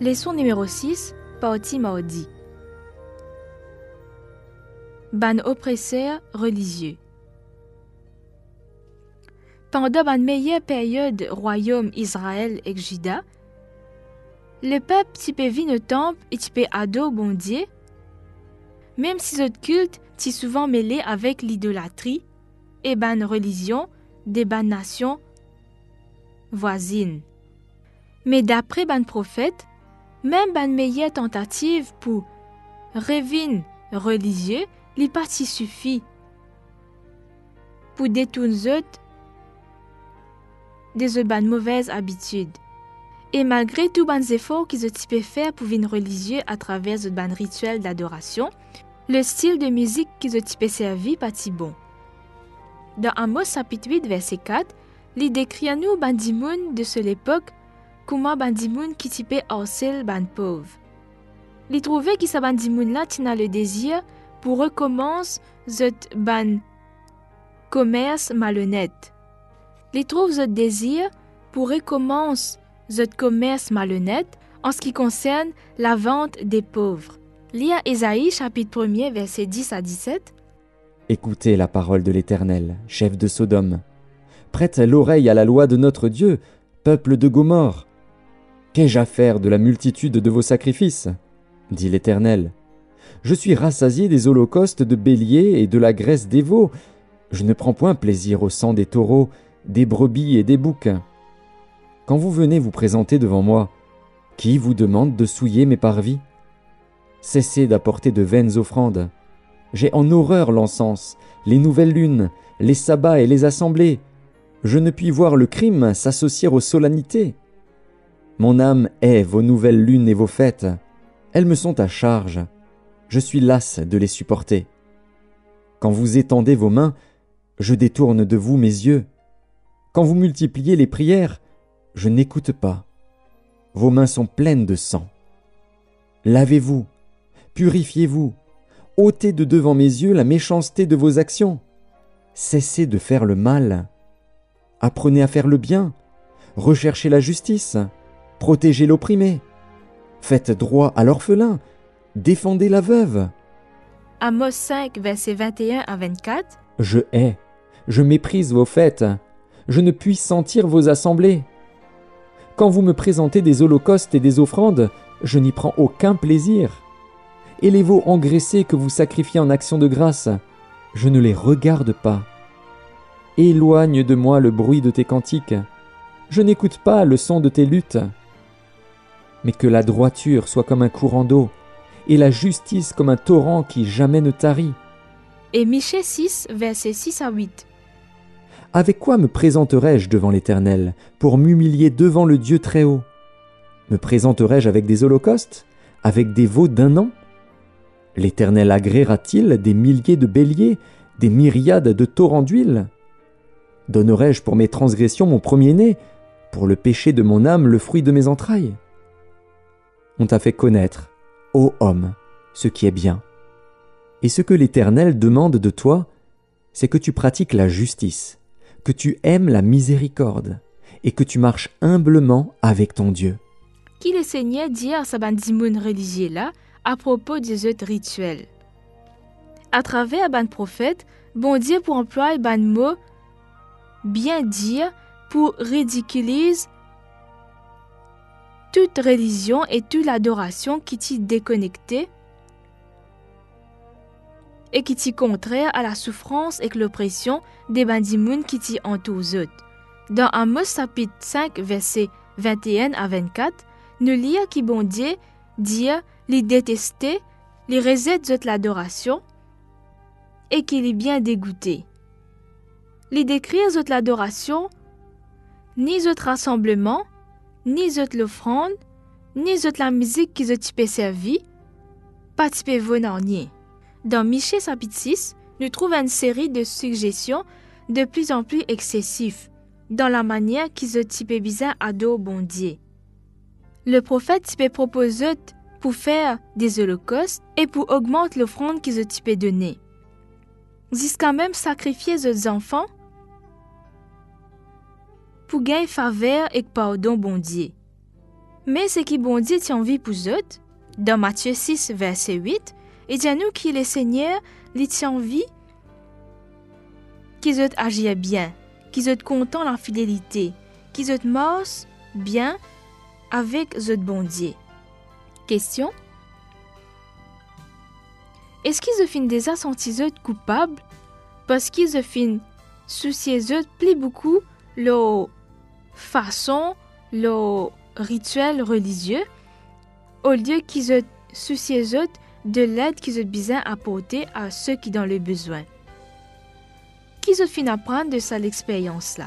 Leçon numéro 6, partie mardi. Ban oppresseur religieux. Pendant la meilleure période royaume Israël et Juda, le peuple type vit le temple et type ado bon Dieu, même si ce culte est souvent mêlé avec l'idolâtrie et ban religion des ban nations voisines. Mais d'après ban prophète, même ban meilleure tentative pour revin religieux, li pas si suffit pour détourner des ban mauvaises habitudes. Et malgré tout ban efforts qu'ils ont faire pour vivre religieux à travers ban rituel d'adoration, le style de musique qu'ils ont servi pas si bon. Dans Amos chapitre 8 verset 4, il décrit à nous bandimoun de cette comment bandimoun qui typait harcèle ban. Il trouvait que sa bandimoun là tina le désir pour recommencer zot ban commerce malhonnête. Il trouve ce désir pour recommencer ce commerce malhonnête en ce qui concerne la vente des pauvres. Lia Ésaïe chapitre 1 verset 10 à 17. Écoutez la parole de l'Éternel, chef de Sodome. Prête l'oreille à la loi de notre Dieu, peuple de Gomorre. Qu'ai-je à faire de la multitude de vos sacrifices? dit l'Éternel. Je suis rassasié des holocaustes de béliers et de la graisse des veaux. Je ne prends point plaisir au sang des taureaux, des brebis et des boucs. Quand vous venez vous présenter devant moi, qui vous demande de souiller mes parvis? Cessez d'apporter de vaines offrandes. J'ai en horreur l'encens, les nouvelles lunes, les sabbats et les assemblées. Je ne puis voir le crime s'associer aux solennités. Mon âme hait vos nouvelles lunes et vos fêtes. Elles me sont à charge. Je suis las de les supporter. Quand vous étendez vos mains, je détourne de vous mes yeux. Quand vous multipliez les prières, je n'écoute pas. Vos mains sont pleines de sang. Lavez-vous, purifiez-vous, ôtez de devant mes yeux la méchanceté de vos actions. Cessez de faire le mal. Apprenez à faire le bien. Recherchez la justice. Protégez l'opprimé. Faites droit à l'orphelin. Défendez la veuve. Amos 5 verset 21 à 24. Je hais, je méprise vos fêtes. Je ne puis sentir vos assemblées. Quand vous me présentez des holocaustes et des offrandes, je n'y prends aucun plaisir. Et les veaux engraissés que vous sacrifiez en action de grâce, je ne les regarde pas. Éloigne de moi le bruit de tes cantiques. Je n'écoute pas le son de tes luttes. Mais que la droiture soit comme un courant d'eau, et la justice comme un torrent qui jamais ne tarit. Et Michée 6 verset 6 à 8. Avec quoi me présenterai-je devant l'Éternel pour m'humilier devant le Dieu très haut Me présenterai-je avec des holocaustes? Avec des veaux d'un an? L'Éternel agréera-t-il des milliers de béliers, des myriades de torrents d'huile? Donnerai-je pour mes transgressions mon premier-né, pour le péché de mon âme le fruit de mes entrailles? On t'a fait connaître, ô homme, ce qui est bien. Et ce que l'Éternel demande de toi, c'est que tu pratiques la justice, que tu aimes la miséricorde, et que tu marches humblement avec ton Dieu. Qui le Seigneur dit à sa bandimoun religieux là à propos des autres rituels? À travers ban prophète, bon Dieu pour employer ban mot bien dire pour ridiculiser toute religion et toute l'adoration qui t'y déconnectée et qui t'y contraire à la souffrance et l'oppression des bandimouns qui t'y entourent. Dans Amos chapitre 5 verset 21 à 24, nous lisons qui bon Dieu dit les détester, les rejette de l'adoration et qu'il est bien dégoûté. Les décrire de l'adoration, ni de rassemblement, ni de l'offrande, ni de la musique qui ont servi, pas typé venanier. Dans Michée chapitre 6, nous trouvons une série de suggestions de plus en plus excessives dans la manière qu'ils ont typé bizarre à dos. Le prophète typé propose pour faire des holocaustes et pour augmenter l'offrande qu'ils ont typé donner. Jusqu'à même sacrifier les enfants pour gagner faveur et pardon bon Dieu. Mais ce qui bon Dieu tient envie pour eux, dans Matthieu 6, verset 8, et dit à nous que le Seigneur les tient envie qu'ils eux agissent bien, qu'ils eux content la fidélité, qu'ils marchent bien avec eux bon Dieu. Question? Est-ce qu'ils fin déjà senti eux coupables? Parce qu'ils fin soucier eux plus beaucoup leur façon, leur rituel religieux, au lieu qu'ils se soucier de l'aide qu'ils ont besoin apporter à ceux qui ont le besoin. Qu'ils ont fin apprendre de cette expérience-là.